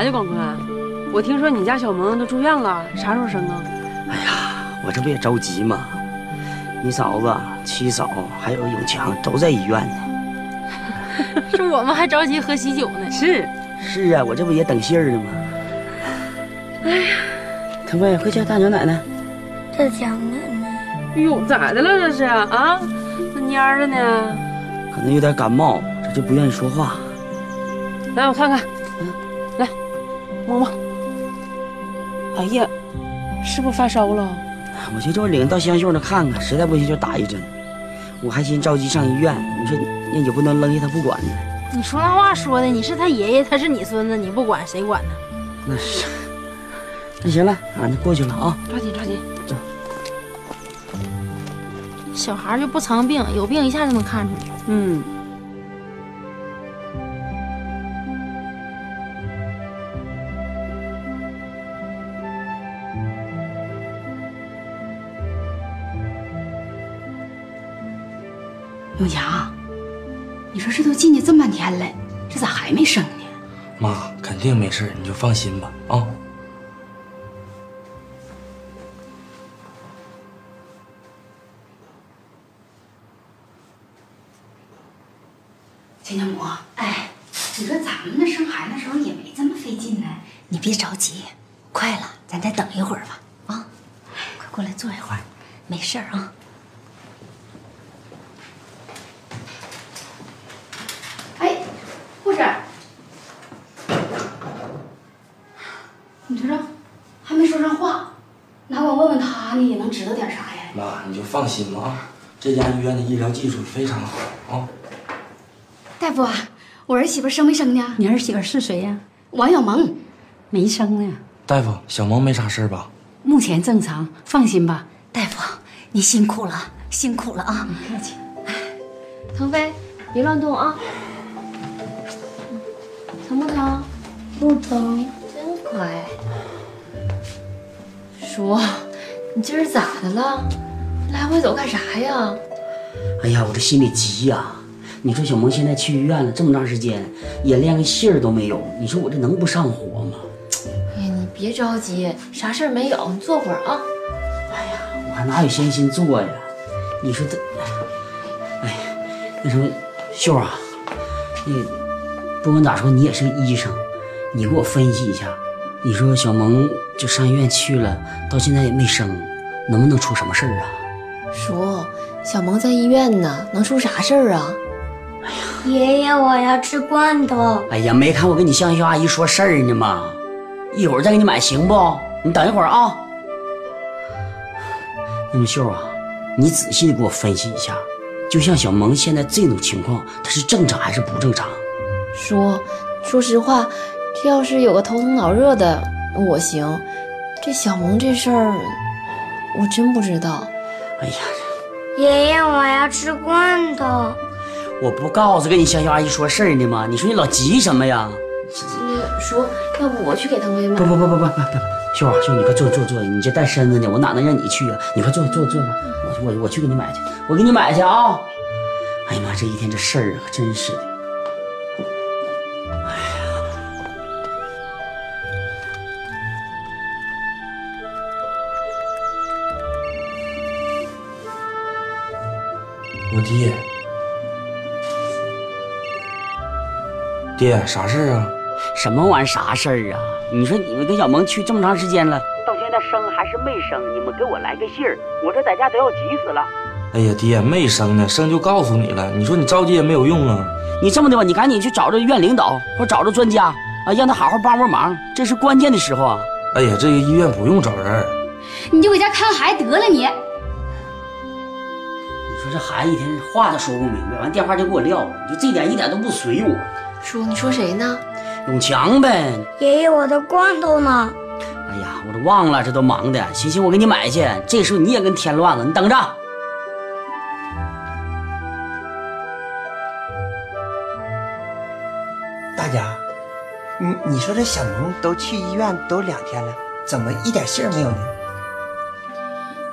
啥去？广坤，我听说你家小萌都住院了，啥时候生啊？哎呀，我这不也着急吗？你嫂子、七嫂还有永强都在医院呢。是我们还着急喝喜酒呢。是，是啊，我这不也等信儿呢吗？哎呀，腾飞，快叫大娘奶奶。这讲奶奶，哎呦，咋的了这是啊？那蔫的呢？可能有点感冒，这就不愿意说话。来，我看看，摸摸。哎呀，是不是发烧了？我寻思我领到香秀那看看，实在不行就打一针。我还寻思着急上医院，你说那也不能扔下他不管呢。你说那话说的，你是他爷爷，他是你孙子，你不管谁管呢？那是。那行了，俺就过去了啊。抓紧抓紧。走。小孩就不藏病，有病一下就能看出来。嗯。肯定没事，你就放心吧啊。技术非常好啊。大夫，我儿媳妇生没生呢？你儿媳妇是谁呀？王小萌，没生呢。大夫，小萌没啥事吧？目前正常，放心吧。大夫，你辛苦了，辛苦了啊！不客气。腾飞，别乱动啊。疼不疼？不疼。真乖。叔，你今儿咋的了？来回走干啥呀？哎呀，我这心里急呀！你说小萌现在去医院了这么长时间，也连个信儿都没有，你说我这能不上火吗？哎呀，你别着急，啥事儿没有，你坐会儿啊。哎呀，我还哪有闲心坐呀？你说这，哎，那什么，秀啊，那不管咋说，你也是个医生，你给我分析一下，你说小萌就上医院去了，到现在也没生，能不能出什么事儿啊？叔，小萌在医院呢，能出啥事儿啊？爷爷，我要吃罐头。哎呀，没看我跟你香秀阿姨说事儿呢吗？一会儿再给你买，行不？你等一会儿啊。那么秀啊，你仔细的给我分析一下，就像小萌现在这种情况，她是正常还是不正常？叔，说实话，这要是有个头疼脑热的，我行。这小萌这事儿，我真不知道。哎呀，爷爷，我要吃罐头。我不告诉跟你香秀阿姨说事儿呢吗？你说你老急什么呀？那个叔，要不我去给腾飞买？不不不不不不不，秀啊秀，你快坐坐坐，你这带身子呢，我哪能让你去啊？你快坐坐坐吧，我我我去给你买去，我给你买去啊！哎呀妈，这一天这事儿可真是的。我爹，爹，啥事儿啊？什么玩意儿啥事儿啊？你说你们跟小萌去这么长时间了，到现在生还是没生？你们给我来个信儿，我这在家都要急死了。哎呀，爹，没生呢，生就告诉你了。你说你着急也没有用啊。你这么的吧，你赶紧去找着院领导或找着专家啊，让他好好帮帮忙，这是关键的时候啊。哎呀，这个医院不用找人，你就搁家看孩子得了你。这孩子一天话都说不明白，完电话就给我撂了，你就这点一点都不随我。叔，你说谁呢？永强呗。爷爷，我的罐头呢？哎呀，我都忘了，这都忙的。行行，我给你买去。这时候你也跟添乱了，你等着。大家，你你说这小萌都去医院都两天了，怎么一点信儿没有呢？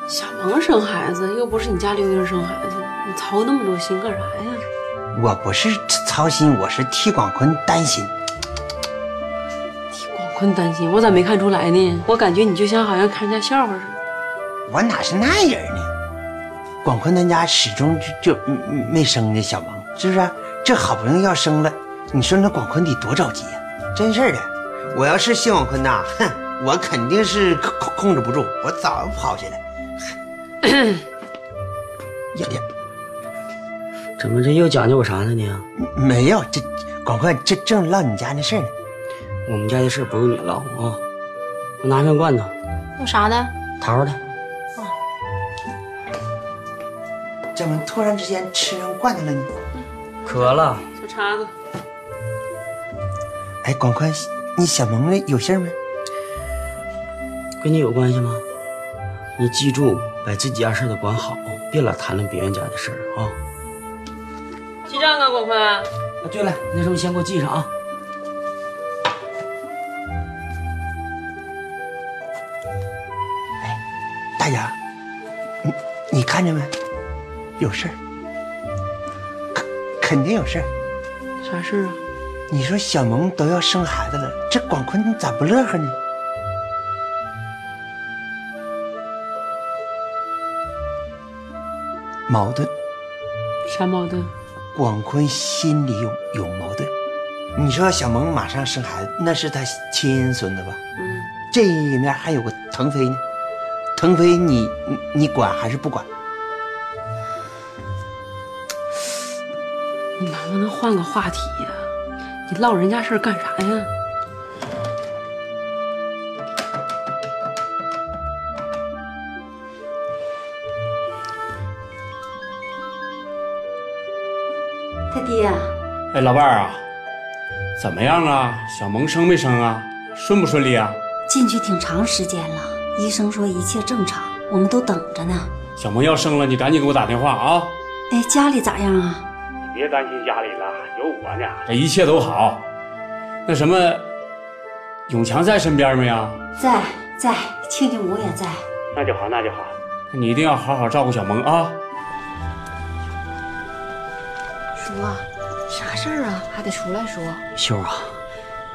小萌生孩子，又不是你家刘英生孩子，你操那么多心干啥呀？我不是操心，我是替广坤担心。替广坤担心，我咋没看出来呢？我感觉你就像好像看人家笑话似的。我哪是那人呢？广坤他家始终就就没生这小萌，是不是？这好不容易要生了，你说那广坤得多着急呀！真事儿的，我要是谢广坤呐，哼，我肯定是控控控制不住，我早就跑去了。呀呀，怎么这又讲究我啥了呢？没有，这广坤这正唠你家那事儿呢。我们家的事不用你唠啊。我拿瓶罐头。有啥的？桃的。怎么突然之间吃上罐头了呢？渴了。小叉子。哎，广坤，你小萌有信没？跟你有关系吗？你记住，把自己家事都管好，别老谈论别人家的事儿啊。记账啊，广坤。啊，对了，那时候你先给我记上啊。哎，大爷，你你看见没？有事儿，肯肯定有事儿。啥事儿啊？你说小萌都要生孩子了，这广坤咋不乐呵呢？矛盾。啥矛盾？广坤心里有有矛盾。你说小萌马上生孩子，那是他亲孙子吧？嗯。这一面还有个腾飞呢，腾飞你你你管还是不管？你能不能换个话题呀？你唠人家事儿干啥呀？哎，老伴儿啊，怎么样啊？小萌生没生啊？顺不顺利啊？进去挺长时间了，医生说一切正常，我们都等着呢。小萌要生了，你赶紧给我打电话啊！哎，家里咋样啊？你别担心家里了，有我呢，这一切都好。那什么，永强在身边没啊？在在，亲家母也在。那就好，那就好。那你一定要好好照顾小萌啊。叔，啥事儿啊？还得出来说。秀啊，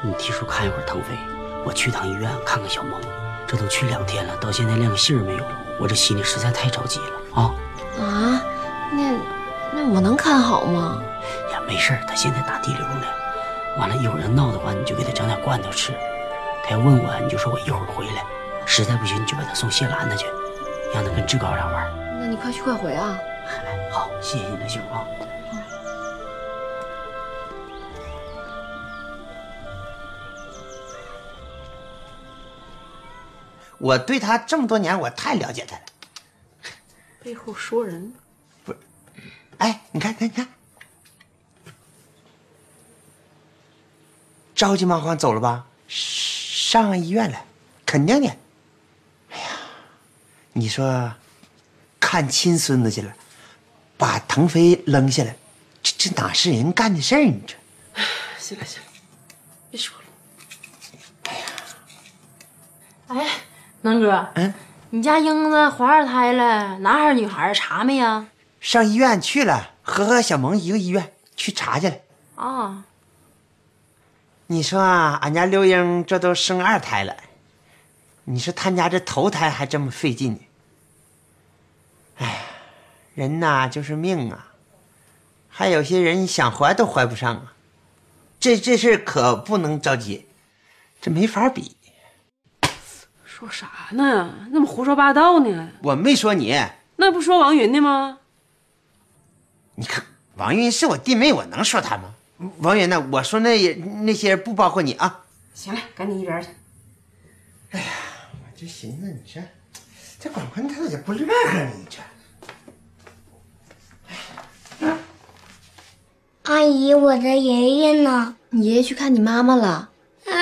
你替叔看一会儿腾飞，我去趟医院看看小萌。这都去两天了，到现在连个信儿没有，我这心里实在太着急了啊！啊，那那我能看好吗？呀，没事他现在打滴流呢。完了，一会儿要闹的话，你就给他整点罐头吃。他要问我，你就说我一会儿回来。实在不行，你就把他送谢兰那去，让他跟志高俩玩。那你快去快回啊！好，谢谢你了，秀啊。我对他这么多年，我太了解他了。背后说人，不是？哎，你看，看，你看，着急忙慌走了吧？上医院了，肯定的。哎呀，你说，看亲孙子去了，把腾飞扔下来，这这哪是人干的事儿？你这，行了行了，别说了。哎呀哎，南哥，嗯，你家英子怀二胎了，男孩女孩查没呀？上医院去了，和和小萌一个医院去查去了。啊，你说啊，俺家刘英这都生二胎了，你说他家这头胎还这么费劲呢。哎呀，人呐就是命啊，还有些人想怀都怀不上啊。这这事可不能着急，这没法比。说啥呢？那么胡说八道呢？我没说你，那不说王云的吗？你看王云是我弟妹，我能说他吗？王云呢？我说那也那些不包括你啊。行了，赶紧一边去。哎呀，我就寻思，你这这广坤他咋就不乐呵呢？你这。阿姨，我的爷爷呢？你爷爷去看你妈妈了。我也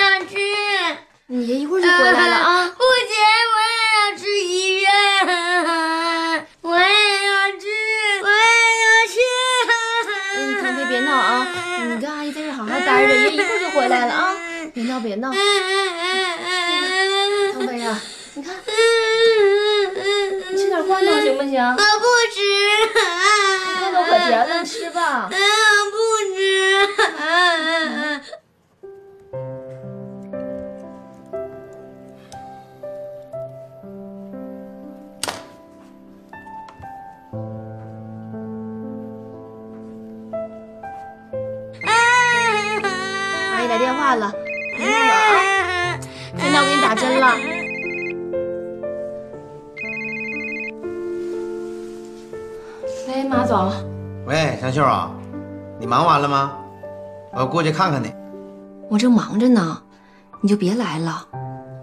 要吃。你爷一会儿就回来了啊！不行，我也要去医院。我也要去，我也要去。嗯，腾飞别闹啊！你跟阿姨在这好好待着，爷一会儿就回来了啊！别闹别闹。腾飞呀，你看，你吃点罐头行不行？我不吃。罐头可甜了，吃吧。我过去看看你。我正忙着呢，你就别来了，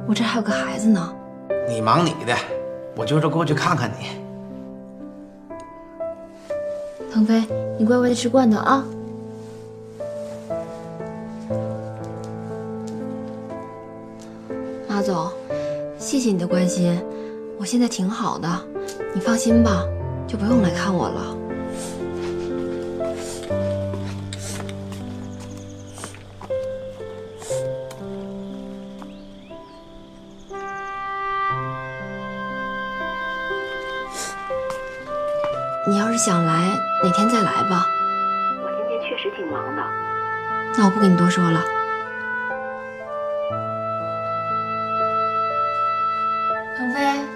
我这还有个孩子呢。你忙你的，我就是过去看看你。腾飞，你乖乖的吃罐头啊。马总，谢谢你的关心，我现在挺好的，你放心吧，就不用来看我了。腾飞，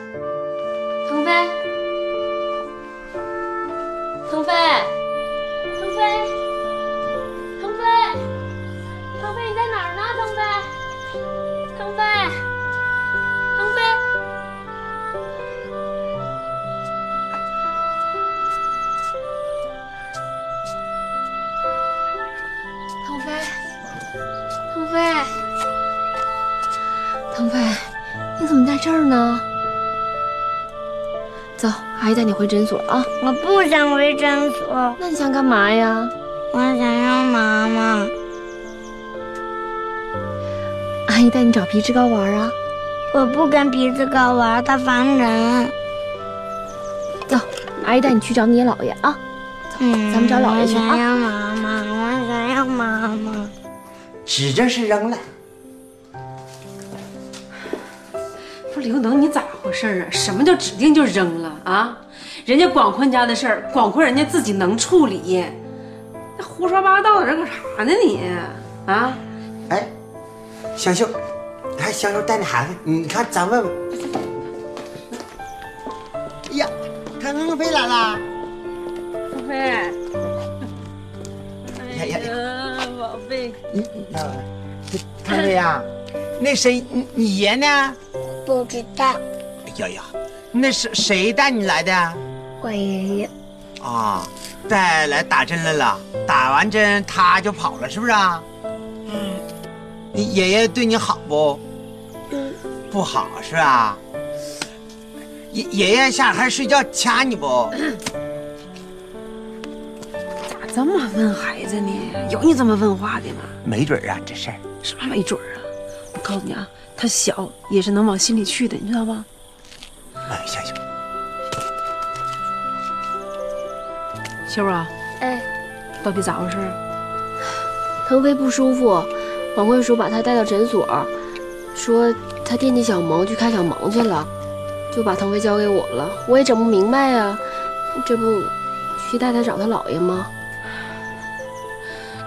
带你回诊所啊。我不想回诊所。那你想干嘛呀？我想要妈妈。阿姨带你找皮质高玩啊。我不跟皮质高玩，他烦人。走，阿姨带你去找你姥爷啊。走，嗯、咱们找姥爷去啊。我想要妈妈，我想要妈妈。指定是扔了。不是刘能，你咋回事啊？什么叫指定就扔了啊？人家广坤家的事儿，广坤人家自己能处理，那胡说八道的人干啥呢你？啊？哎，香秀，还香秀带那孩子，你看咱问问。哎呀，腾飞来了。腾飞。呀呀呀！宝贝。你你腾飞呀，那谁，你你爷呢？不知道。哎呀呀，那是谁带你来的？我爷爷。啊，带来打针来了，打完针他就跑了，是不是啊？嗯。你爷爷对你好不？嗯。不好是吧？爷爷爷下海睡觉掐你不？咋这么问孩子呢？有你这么问话的吗？没准啊，这事儿啥没准啊？我告诉你啊，他小也是能往心里去的，你知道吧？哎，行行。秀啊，哎，到底咋回事？腾飞不舒服，王贵叔把他带到诊所，说他惦记小萌去看小萌去了，就把腾飞交给我了。我也整不明白呀、这不去带他找他姥爷吗？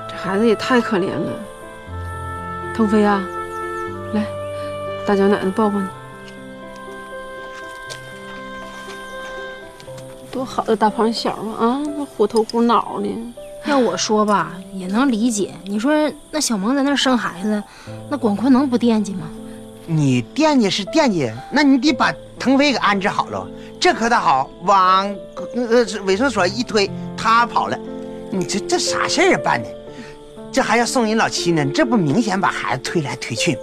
这孩子也太可怜了。腾飞啊，来，大脚奶奶抱抱你。多好的大胖小啊！啊，那虎头虎脑的。要我说吧，也能理解。你说那小萌在那儿生孩子，那广坤能不惦记吗？你惦记是惦记，那你得把腾飞给安置好了。这可倒好，往呃卫生所一推，他跑了。你这这啥事儿啊办的？这还要送人老七呢，这不明显把孩子推来推去吗？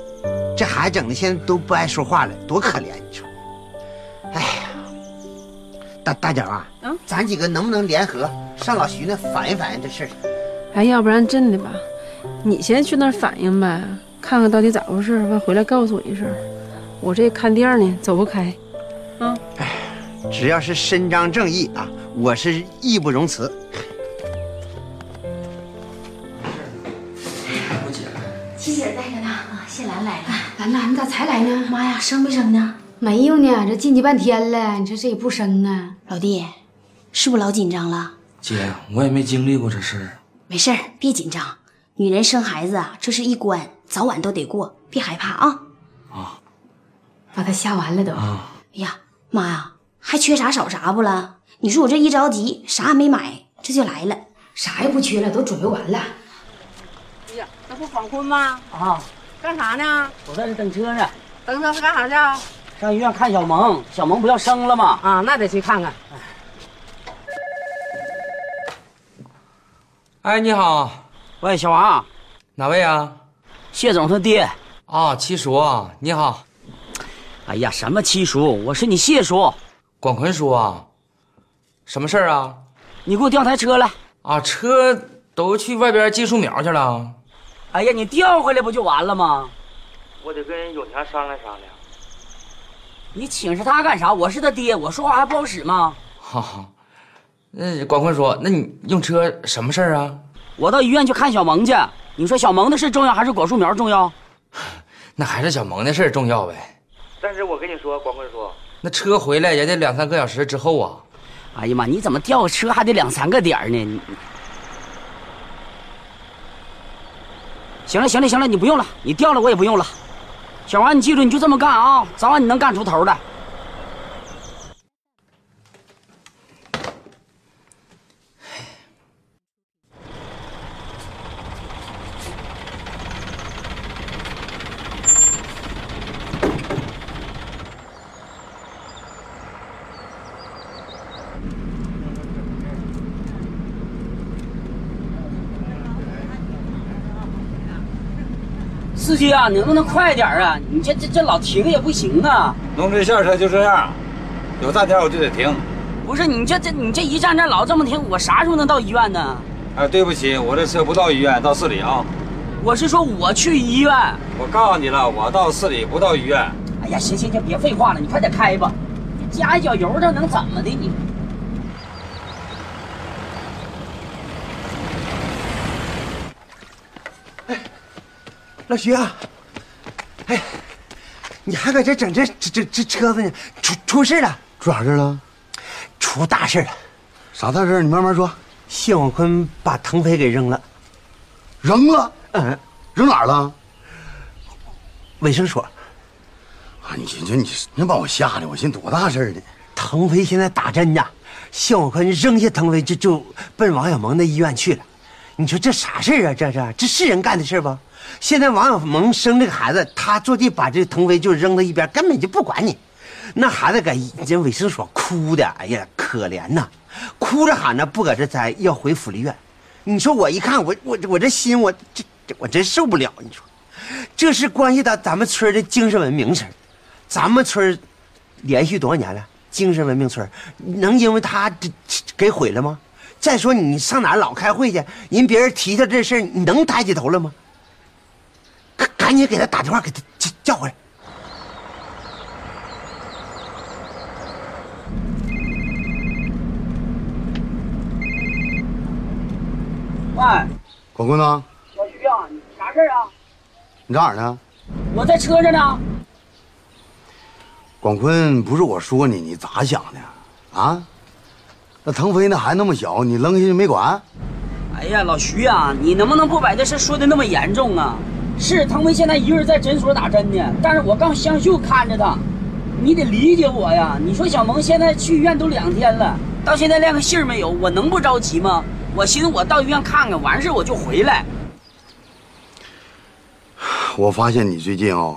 这孩子整的现在都不爱说话了，多可怜！你说，大大脚啊，嗯，咱几个能不能联合上老徐那反映反映这事儿？哎，要不然真的吧，你先去那儿反映呗，看看到底咋回事，完回来告诉我一声。我这看店呢，走不开。啊，只要是伸张正义啊，我是义不容辞。七姐在着呢，啊，谢兰来了。兰兰，你咋才来呢？妈呀，生没生呢？没有呢，这进去半天了，你说这也不生啊？老弟，是不是老紧张了？姐，我也没经历过这事儿。没事儿，别紧张。女人生孩子啊，这是一关，早晚都得过，别害怕啊。啊，把他吓完了都。啊，哎呀，妈呀，还缺啥少啥不了？你说我这一着急，啥也没买，这就来了。啥也不缺了，都准备完了。哎呀，那不黄坤吗？啊，干啥呢？我在这等车呢。等车是干啥去啊？上医院看小萌，小萌不要生了吗？啊，那得去看看。哎，你好，喂，小王，哪位啊？谢总他爹。啊，七叔啊，你好。哎呀，什么七叔？我是你谢叔，广坤叔啊。什么事儿啊？你给我调台车来。啊，车都去外边技术苗去了。哎呀，你调回来不就完了吗？我得跟永强商量商量。你请示他干啥？我是他爹，我说话还不好使吗？哈哈，那广坤说，那你用车什么事儿啊？我到医院去看小萌去。你说小萌的事重要还是果树苗重要？那还是小萌的事重要呗。但是我跟你说，广坤叔，那车回来也得两三个小时之后啊。哎呀妈，你怎么调车还得两三个点呢？你行了行了行了，你不用了，你调了我也不用了。小王，你记住，你就这么干啊，早晚你能干出头的。司机啊，你能不能快点啊？你这这这老停也不行啊！农村校车就这样，有站点我就得停。不是你这这你这一站站老这么停，我啥时候能到医院呢？哎，对不起，我这车不到医院，到市里啊。我是说我去医院。我告诉你了，我到市里不到医院。哎呀，行行行，别废话了，你快点开吧。你加一脚油，这能怎么的你？老徐啊，哎，你还搁这整这这这这车子呢？出出事了！出啥事了？出大事了！啥大事？你慢慢说。谢广坤把腾飞给扔了，扔了？嗯，扔哪儿了？卫生所。啊，你寻思你真把我吓的，我寻思多大事呢？腾飞现在打针呢，谢广坤扔下腾飞就就奔王小蒙那医院去了。你说这啥事啊？这是这是人干的事不？现在王小萌生这个孩子，他坐地把这腾飞就扔到一边，根本就不管你。那孩子搁这卫生所哭的，哎呀，可怜呐，哭着喊着不搁这待，要回福利院。你说我一看，我我我这心，我这我真受不了。你说，这是关系到咱们村的精神文明事咱们村连续多少年了？精神文明村能因为他这给毁了吗？再说你上哪老开会去，人别人提他这事儿，你能抬起头来吗？赶赶紧给他打电话，给他叫叫回来。喂，广坤呢？小徐啊，你啥事啊？你在哪儿呢？我在车上呢。广坤，不是我说你，你咋想的？啊？那腾飞那孩子那么小，你扔下去没管？哎呀，老徐啊，你能不能不把这事说的那么严重啊？是腾飞现在一个人在诊所打针呢，但是我让香秀看着他，你得理解我呀。你说小萌现在去医院都两天了，到现在连个信儿没有，我能不着急吗？我寻思我到医院看看，完事我就回来。我发现你最近啊、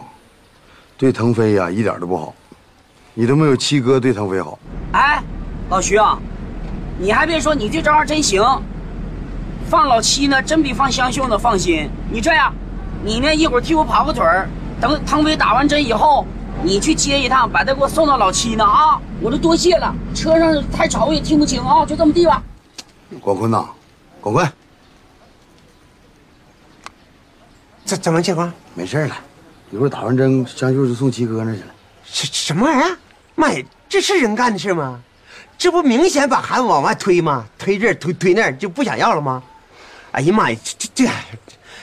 对腾飞呀、一点都不好，你都没有七哥对腾飞好。哎，老徐啊，你还别说，你这招儿真行。放老七呢，真比放香秀呢放心。你这样，你呢一会儿替我跑个腿儿，等腾飞打完针以后，你去接一趟，把他给我送到老七那啊！我就多谢了，车上太吵我也听不清啊，就这么地吧。广坤呐，广坤，怎怎么情况？没事了，一会儿打完针，香秀就送七哥那去了。什什么玩意儿？妈呀，这是人干的事吗？这不明显把孩子往外推吗？推这儿推推那儿，就不想要了吗？哎呀妈呀，这这这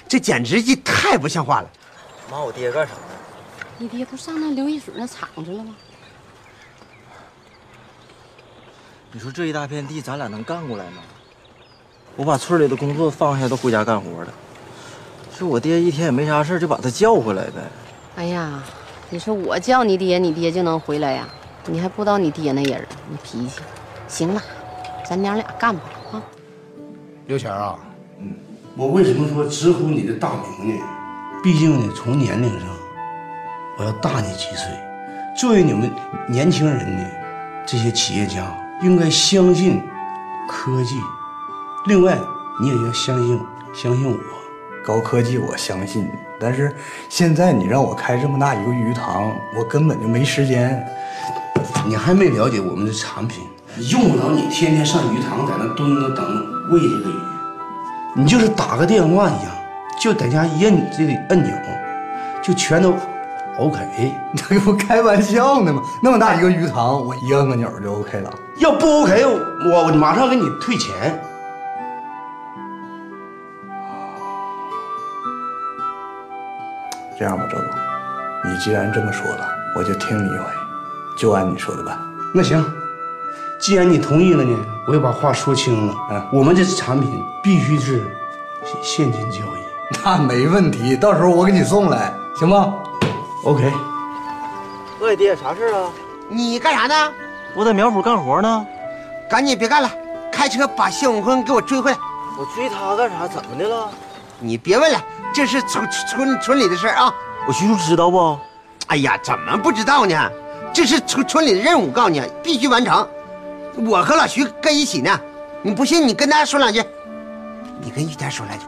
这简直就太不像话了！骂，我爹干啥呀？你爹不上那刘一水那厂子了吗？你说这一大片地，咱俩能干过来吗？我把村里的工作放下，都回家干活了。是我爹一天也没啥事，就把他叫回来呗。哎呀，你说我叫你爹，你爹就能回来呀？你还不知道你爹那人，你脾气。行了，咱娘俩干吧啊！刘全啊，嗯，我为什么说直呼你的大名呢？毕竟呢，从年龄上，我要大你几岁。作为你们年轻人呢，这些企业家应该相信科技。另外，你也要相信相信我。高科技我相信，但是现在你让我开这么大一个鱼塘，我根本就没时间。你还没了解我们的产品，用不着你天天上鱼塘在那蹲着等喂这个鱼，你就是打个电话一样，就在家一摁这个按钮，就全都 OK。你 这不开玩笑呢吗？那么大一个鱼塘，我一摁个钮就 OK 了。要不 OK，我我马上给你退钱。这样吧，周总，你既然这么说了，我就听你一回，就按你说的办。那行，既然你同意了呢，我也把话说清了。啊，我们这产品必须是现金交易。那没问题，到时候我给你送来，行吗？OK。喂，爹，啥事啊？你干啥呢？我在苗圃干活呢。赶紧别干了，开车把谢永坤给我追回来。我追他干啥？怎么的了？你别问了。这是村村村里的事啊，我徐叔知道不？哎呀，怎么不知道呢？这是村村里的任务，告诉你必须完成。我和老徐跟一起呢，你不信你跟大家说两句。你跟玉田说两句。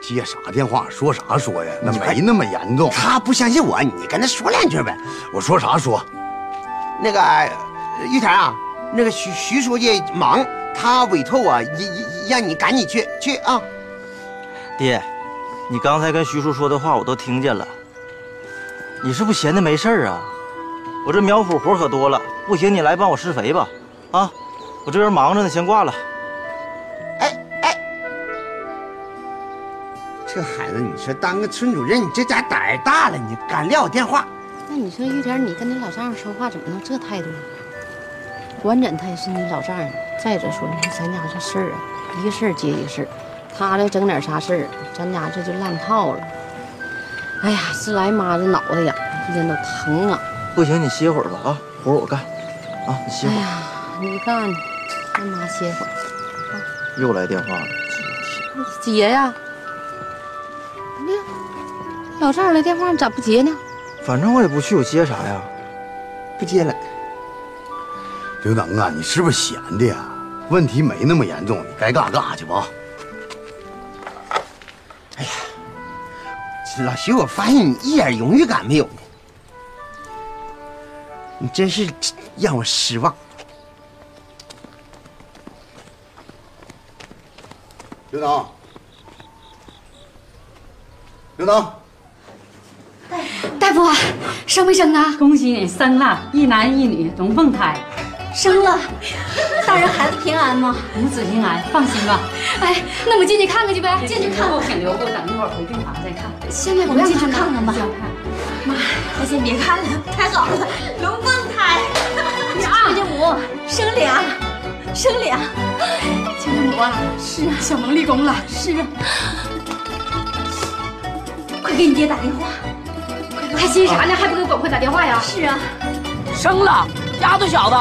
接啥电话？说啥说呀？那没那么严重。他不相信我，你跟他说两句呗。我说啥说？那个玉田啊，那个徐徐书记忙，他委托我，让你赶紧去去啊。爹。你刚才跟徐叔说的话我都听见了，你是不是闲的没事啊？我这苗圃活可多了，不行你来帮我施肥吧，啊，我这边忙着呢，先挂了。哎哎，这孩子，你说当个村主任，你这家胆儿大了，你敢撂我电话？那你说玉田，你跟你老丈人说话怎么能这态度呢？管怎他也是你老丈人。再者说，你看咱家这事儿啊，一个事儿接一个事儿。他要整点啥事儿，咱家这就烂套了。哎呀，是来妈这脑袋呀，一天都疼啊！不行，你歇会儿吧啊，活我干。啊，你歇会儿。你干，让妈歇会儿。又来电话了，接呀！你老丈人来电话，你咋不接呢？反正我也不去，我接啥呀？不接了。刘能啊，你是不是闲的呀？问题没那么严重，你该干啥干啥去吧。哎呀老徐，我发现你一点荣誉感没有呢，你真是让我失望。刘能，刘能，大夫，生没生啊？恭喜你生了一男一女龙凤胎。生了，大人孩子平安吗？母子平安，放心吧。哎，那我们进去看看去呗，进去看。先留步，等一会儿回病房再看。现在不让进去看看吧。妈，咱先别看了，太好了，龙凤胎。亲家母生俩，生俩。亲家母啊，是啊，小萌立功了，是啊。快给你爹打电话，还心啥呢？还不给广坤打电话呀？是啊，生了，丫头小子。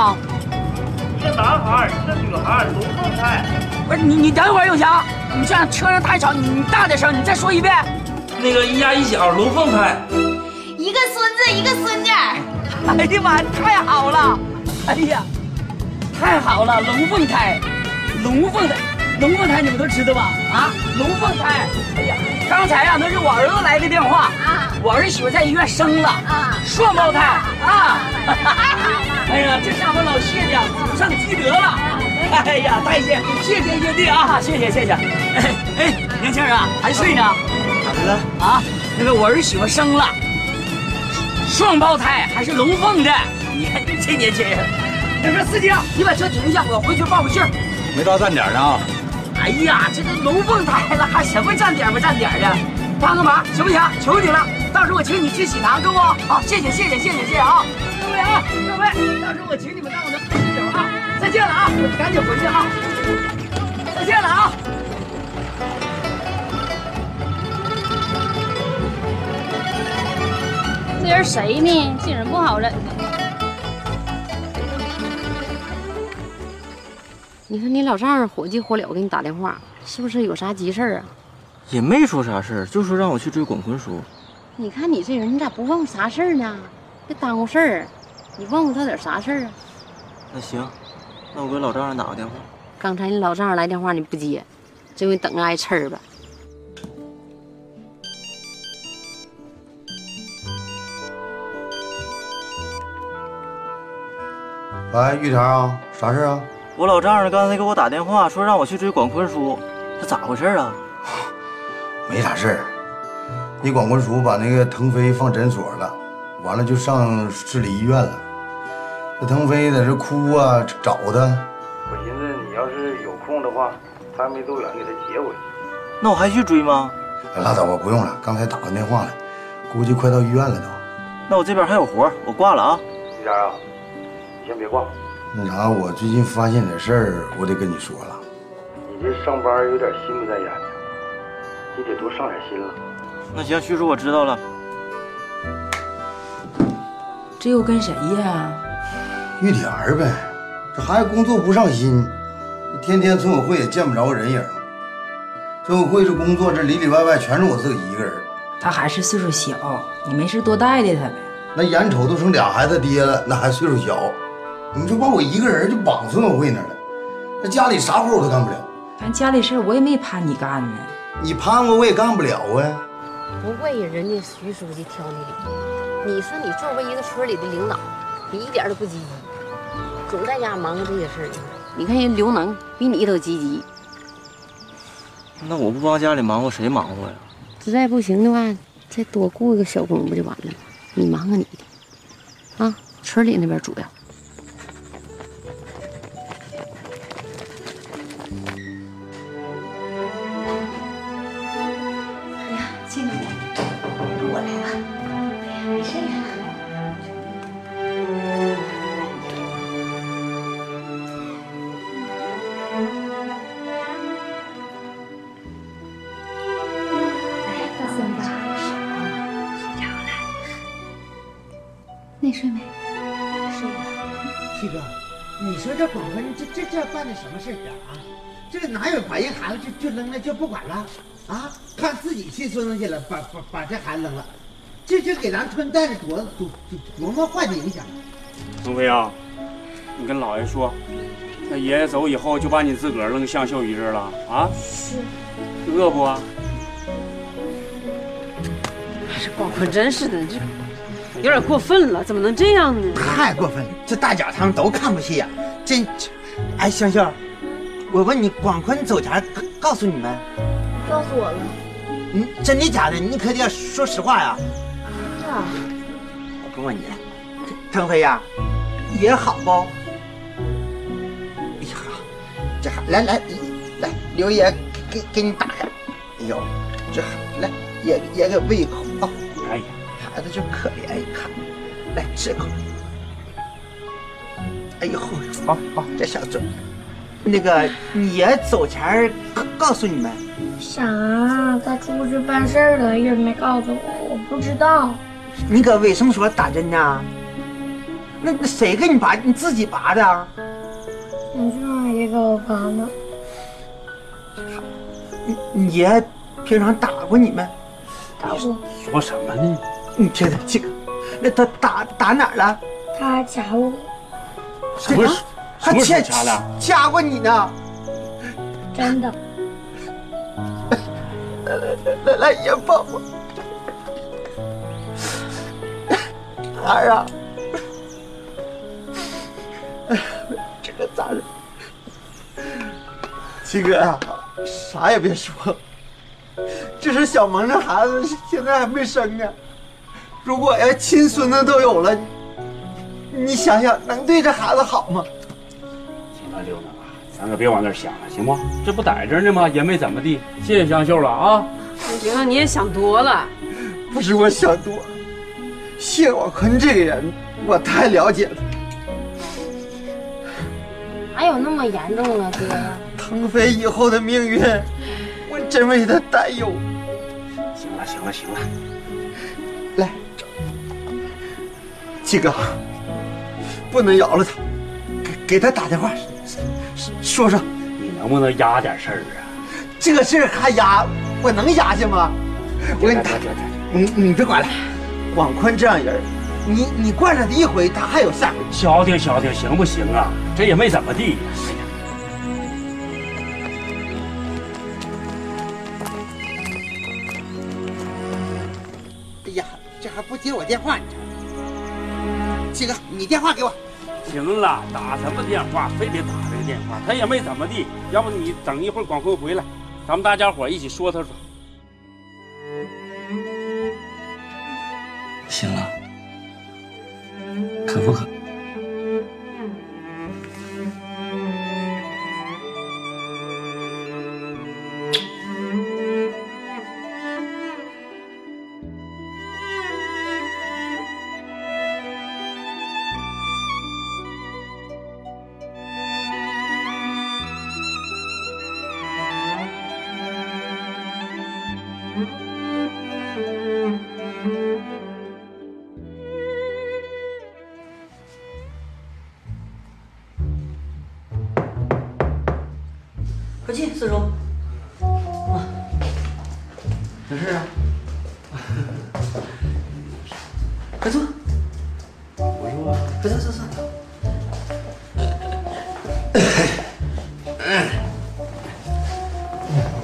一个男孩，一个女孩，龙凤胎。不是你，你等一会儿，永强，你这样车上太吵，你你大点声，你再说一遍。那个一家一小龙凤胎，一个孙子，一个孙女。哎呀妈，太好了！哎呀，太好了，龙凤胎，龙凤胎，龙凤胎，你们都知道吧？啊，龙凤胎。哎呀，刚才啊，那是我儿子来的电话啊，我儿媳妇在医院生了啊，双胞胎 啊。哎呀，这下我老谢家祖上积德了！哎呀，太谢，谢天谢地啊！谢谢谢谢。哎哎，年轻人啊，还睡呢？咋的了啊？那个我儿媳妇生了双胞胎，还是龙凤的。你看你这年轻人。那个司机啊，你把车停一下，我回去报个信儿。没到站点呢啊。哎呀，这都龙凤胎了，还什么站点不站点的？帮个忙行不行？求你了，到时候我请你吃喜糖，中不。好，谢谢谢谢谢谢谢谢啊！各位啊，各位，到时候我请你们到我那喝喜酒啊！再见了啊，赶紧回去啊！再见了啊！这人谁呢？这人不好忍你说你老丈人火急火燎给你打电话，是不是有啥急事儿啊？也没说啥事儿，就说让我去追广坤叔。你看你这人，你咋不问我啥事儿呢？别耽误事儿。你问问他点啥事儿啊？那行，那我给老丈人打个电话。刚才你老丈人来电话你不接，这回等着挨呲儿吧。喂，玉田啊，啥事啊？我老丈人刚才给我打电话，说让我去追广坤叔，这咋回事啊？没啥事儿，你广坤叔把那个腾飞放诊所了，完了就上市里医院了。那腾飞在这哭啊，找他。我寻思你要是有空的话，还没多远给他接回去。那我还去追吗？拉倒吧，不用了，刚才打完电话了，估计快到医院了都。那我这边还有活，我挂了啊。玉田啊，你先别挂。那啥，我最近发现点事儿，我得跟你说了。你这上班有点心不在焉的，你得多上点心了。那行，徐叔，我知道了。这又跟谁呀？玉田儿呗，这孩子工作不上心，天天村委会也见不着人影。村委会这工作，这里里外外全是我自己一个人。他还是岁数小，你没事多带带他呗。那眼瞅都成俩孩子爹了，那还岁数小，你就把我一个人就绑村委会那儿了，那家里啥活我都干不了。咱家里事我也没盼你干呢。你盼我我也干不了啊。不怪人家徐书记挑你理，你说你作为一个村里的领导，你一点都不积极，总在家忙活这些事儿。你看人刘能比你都积极。那我不帮家里忙活，谁忙活呀？实在不行的话，再多雇一个小工不就完了吗？你忙活你的，啊，村里那边主要。什么事儿啊？这个哪有把人孩子就就扔了就不管了啊？看自己亲孙子去了，把把把这孩子扔了，这这给咱村带来多多多么坏的影响！腾飞啊，你跟姥爷说，那爷爷走以后就把你自个儿扔向秀姨这儿了啊？是。饿不啊？这广坤真是的，这有点过分了，怎么能这样呢？太过分了，这大脚他们都看不起呀、真，哎，香秀，我问你，广坤走前告诉你们？告诉我了。嗯，真的假的？你可得说实话呀。啊，我不问你，了腾飞呀，也好不？哎呀，这孩来来来，刘爷给给你打开。哎呦，这来爷爷给喂一口啊。哎呀，孩子就可怜一看，来吃口。哎呦，好好，这小嘴。那个，你爷走前告告诉你们。啥？他出去办事儿了，一直没告诉我，我不知道。你搁卫生所打针呢？那那谁给你拔？你自己拔的？我俊阿姨给我拔的。你你爷平常打过你们？打过。说什么呢？你听听这个，那他打打哪儿了？他还掐我。什么？还什么时候掐掐的？掐过你呢？真的。来来来来，爷抱抱。儿啊，这个咋整？七哥啊，啥也别说，这是小萌这孩子现在还没生呢。如果要亲孙子都有了，你想想能对这孩子好吗？行了，刘能啊，咱可别往那儿想了，行不？这不在这呢吗？也没怎么地。谢谢香秀了啊。刘能，你也想多了。不是我想多，谢广坤这个人，我太了解了。哪有那么严重啊，哥？腾飞以后的命运，我真为他担忧。行了，行了，行了，来，七哥，不能饶了他，给给他打电话，说说。你能不能压点事儿啊？这事儿还压，我能压下吗？我给你打，你你别管了。广坤这样人，你你惯着他一回，他还有下回。消停消停，行不行啊？这也没怎么地。哎呀，这还不接我电话，你这。七哥，你电话给我。行了，打什么电话？非得打这个电话？他也没怎么地。要不你等一会儿广坤回来，咱们大家伙一起说他说。行了，渴不渴？四叔。啊，有事 啊？快坐。我说，快坐坐坐。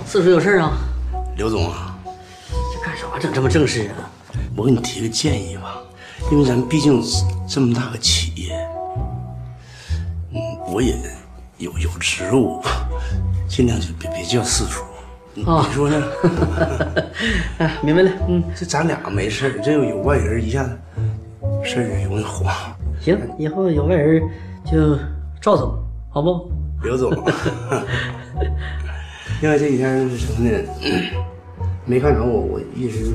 四叔有事啊？刘总啊，这干啥整这么正式啊？我给你提个建议吧，因为咱毕竟这么大个企业，嗯，我也有有职务，尽量就别别叫四叔。你说呢？哎，明白了。嗯，这咱俩没事儿，这要有外人一下子事儿容易慌。行，以后有外人就赵总，好不？刘总，因为这几天是什么呢？没看着我，我一直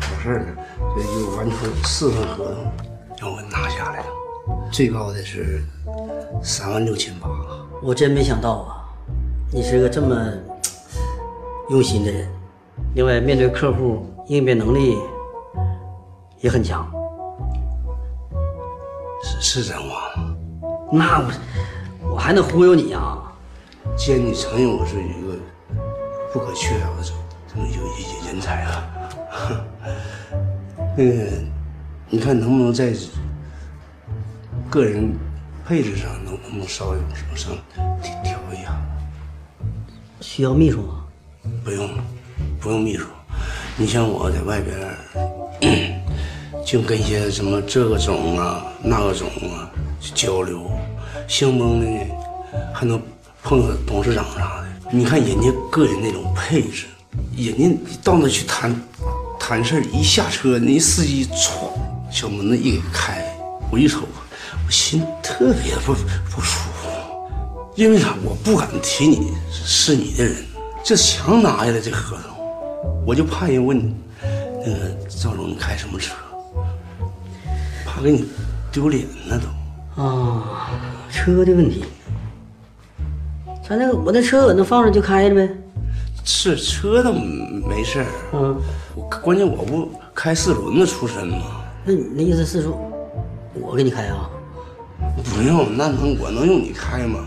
跑事儿呢，这就完成四份合同，让我拿下来了，最高的是三万六千八。我真没想到啊，你是个这么用心的人，另外面对客户应变能力也很强。是是真话吗？那我我还能忽悠你啊？既然你承认我是一个不可缺少的这么一个一人才啊，那个你看能不能在个人配置上能能不能稍微往上调调一下？需要秘书吗？不用，不用秘书。你像我在外边，净跟一些什么这个种啊、那个种啊交流，兴崩的呢，还能碰到董事长啥的。你看人家个人那种配置，人家到那去谈谈事，一下车那司机歘小门子一给开，我一瞅，我心特别不不舒服。因为啥？我不敢提你是你的人，这强拿下来这合同，我就怕人问你，那个赵总你开什么车？怕给你丢脸呢都。啊，车的问题。咱那个我那车搁那放着就开着呗。是车倒没事儿，嗯，我关键我不开四轮子出身吗？那你那意思是说，我给你开啊？不用，那能我能用你开吗？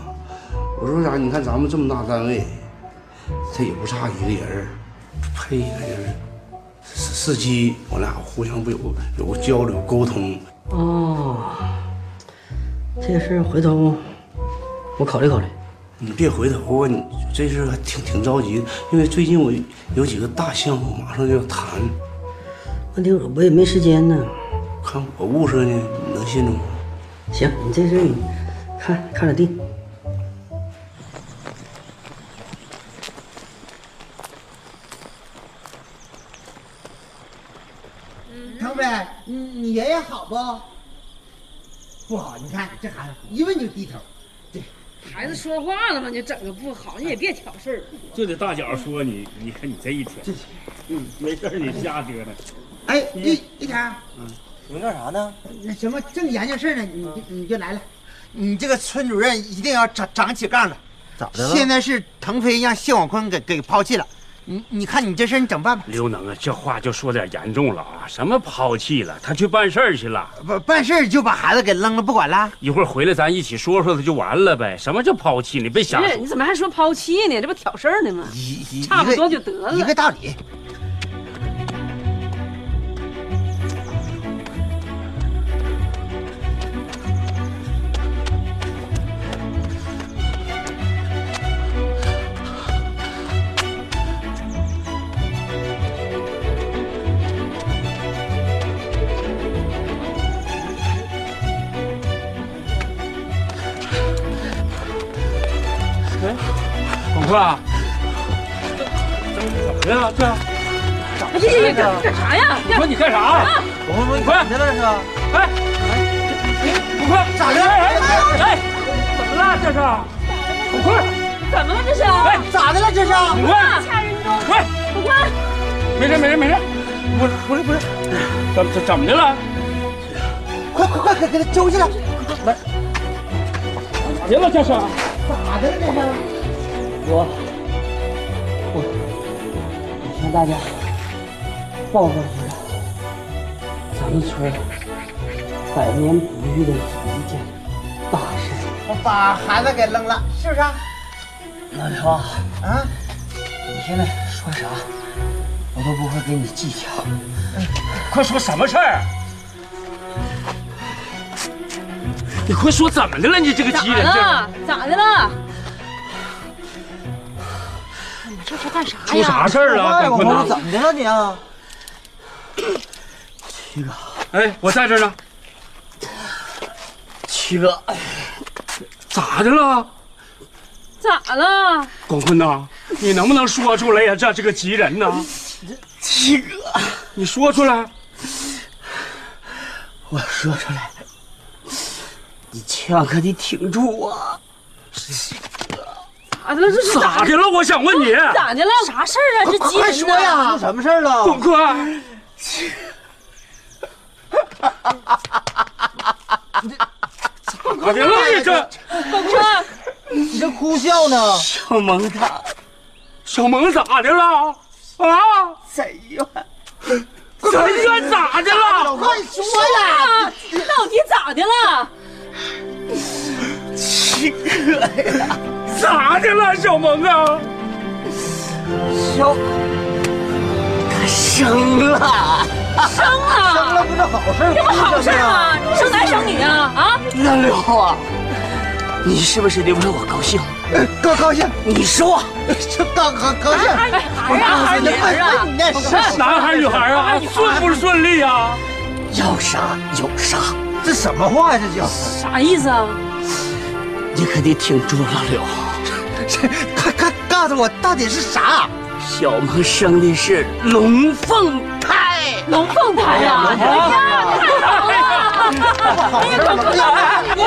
我说啥？你看咱们这么大单位，他也不差一个人儿，配一个人，司司机，我俩互相不有有个交流沟通。哦，这个事儿回头我考虑考虑。你别回头啊！你这事儿还挺挺着急，因为最近我有几个大项目马上就要谈。问题我我也没时间呢。看我物色呢，你能信着吗？行，你这事儿你看看着定。你你爷爷好不？不好，你看这孩子一问就低头。对孩子说话了嘛，你整个不好，你也别挑事儿。就得大脚说你，你看你这一天，嗯，没事你瞎折腾。哎，一一天，嗯，你们干啥呢？那什么，正研究事儿呢，你就你就来了。你这个村主任一定要长长起杠来。咋的了？现在是腾飞让谢广坤给给抛弃了，你你看你这事儿你怎么办吧？刘能啊，这话就说点严重了啊！什么抛弃了？他去办事儿去了。不办事儿就把孩子给扔了不管了？一会儿回来咱一起说说他就完了呗。什么叫抛弃？你别想。不是。你怎么还说抛弃呢？这不挑事儿呢吗？差不多就得了。一个道理。你干啥？广坤，你快这是？哎，广坤咋的？哎哎，怎么了这是？广坤，怎么了这是？哎，咋的了这是？广坤，掐人中，喂，广坤，没事没事没事，不是不是不是，怎怎怎么的了？快快快给给他揪起来！来，咋的了这是？咋的了这是？我我我向大家报告咱们村百年不遇的一件大事。我把孩子给扔了，是不是？老刘啊，啊，你现在说啥，我都不会给你计较。快说什么事儿？你快说怎么的了？你这个急人，了？咋的了？你这是干啥呀？出啥事儿了？怎么的了你啊？七哥，哎，我在这呢。七哥，咋的了？咋了？广坤呐，你能不能说出来呀？这这个急人呐！七哥，你说出来。我说出来，你千万可得挺住啊！七哥。咋的了？这是咋的了？我想问你，咋的了？啥事儿啊？这急快人说呀！出什么事儿了？广坤，咋的了？你这广坤，你这哭笑呢？小萌他小萌咋的了？啊？贼呀，贼呀咋的了？快说呀！到底咋的了？七哥呀，咋的了，小萌啊？小他生了，生了？生了不是好事儿，这不好事吗？你生男生女啊？啊？老刘啊，你是不是得为我高兴？高高兴，你说，这高高高兴。男，孩女孩啊？你是男孩女孩啊？顺不顺利啊？要啥有啥，这什么话呀？这叫啥意思啊？你可得挺住，老刘。快快告诉我到底是啥？小萌生的是龙凤胎，龙凤胎呀！哎呀，太好了！哎呀，广坤啊！爹，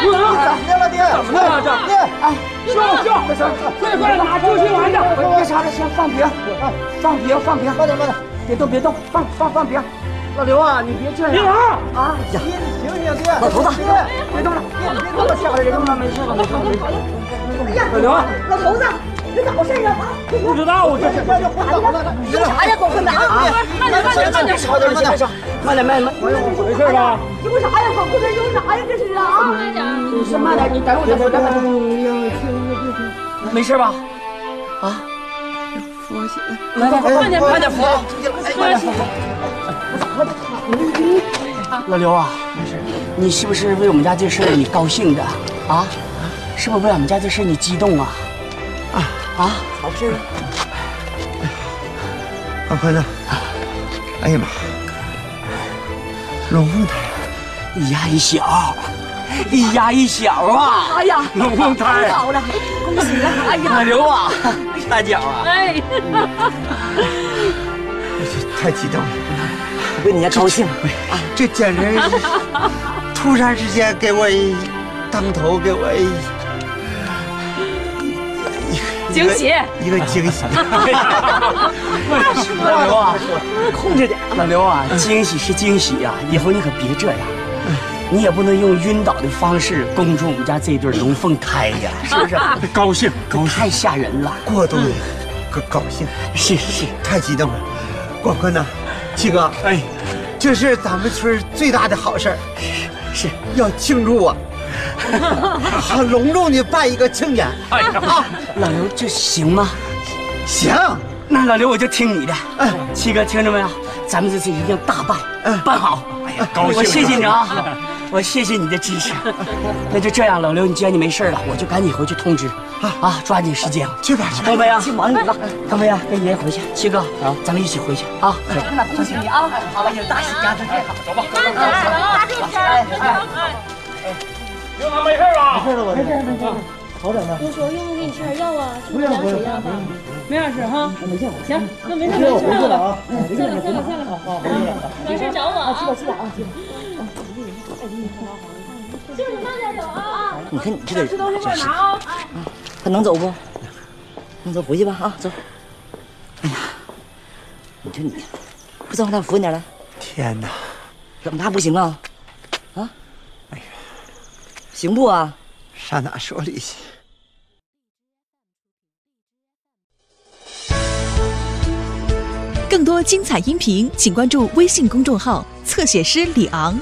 怎么的了爹？怎么了这？爹，哎，救救！快快打救心丸去！别啥了，先放平，放平，放平，慢点慢点，别动，别动，放放放平。老刘啊，你别这别样打！啊！爹，你醒醒爹！老头子，爹，别动了，别别动了，吓人，没事了，没事了，没事了。哎呀，老刘，老头子，这咋回事啊？不知道这是。这就昏倒了，啥呀，广坤的啊？慢点，慢点，慢点，慢点，慢点，慢点，慢点，没事吧？有啥呀？广坤，有啥呀？这是啊！慢点。你先慢点，你等我，等我，等我，没事吧？啊？扶起来，来来，慢点慢点扶啊，慢点扶。老刘啊，你是不是为我们家这事儿你高兴着啊？是不是为我们家这事儿你激动啊？啊啊，好事啊！广坤呢？哎呀妈！龙凤胎，一丫一小，一丫一小啊！哎呀，龙凤胎，好了，恭喜了！哎呀，老刘啊，大脚啊！哎，太激动了，我为你家高兴啊！这简直是突然之间给我一当头给我一惊喜，一个惊喜。老刘啊，控制点。老刘啊，惊喜是惊喜呀，以后你可别这样。你也不能用晕倒的方式恭祝我们家这对龙凤胎呀，是不是？高兴，高兴，太吓人了，过度高高兴，是是，太激动了。广坤呐，七哥，哎，这是咱们村最大的好事儿，是要庆祝啊，很 隆重的办一个庆典。哎呀，老刘，这行吗？行，那老刘我就听你的。哎，七哥听着没有？咱们这次一定大办，办好。哎呀，高兴！我谢谢你啊。我谢谢你的支持，那就这样，老刘，你既然你没事了，我就赶紧回去通知啊啊，抓紧时间去吧，腾飞啊，去忙你了，腾飞啊，跟爷爷回去，七哥啊，咱们一起回去啊，那恭喜你啊，好了，有大喜家庭，好，走吧，慢走啊，大点哎哎哎，刘堂没事吧？没事了，我没事没事，好点了。我说用不给你吃点药啊？不用不用，没啥事哈，没事，行，那没事没事啊，下来下来下来，好好，没事找我啊，去吧去吧啊，去吧。就是慢点走啊！你看你这个人，吃东西快拿啊！他能走不？能走回去吧啊，走。哎呀，你说你，不走，咱扶你点来。天哪，怎么他不行啊？啊？行不啊？上哪说理去？更多精彩音频，请关注微信公众号“侧写师李昂”。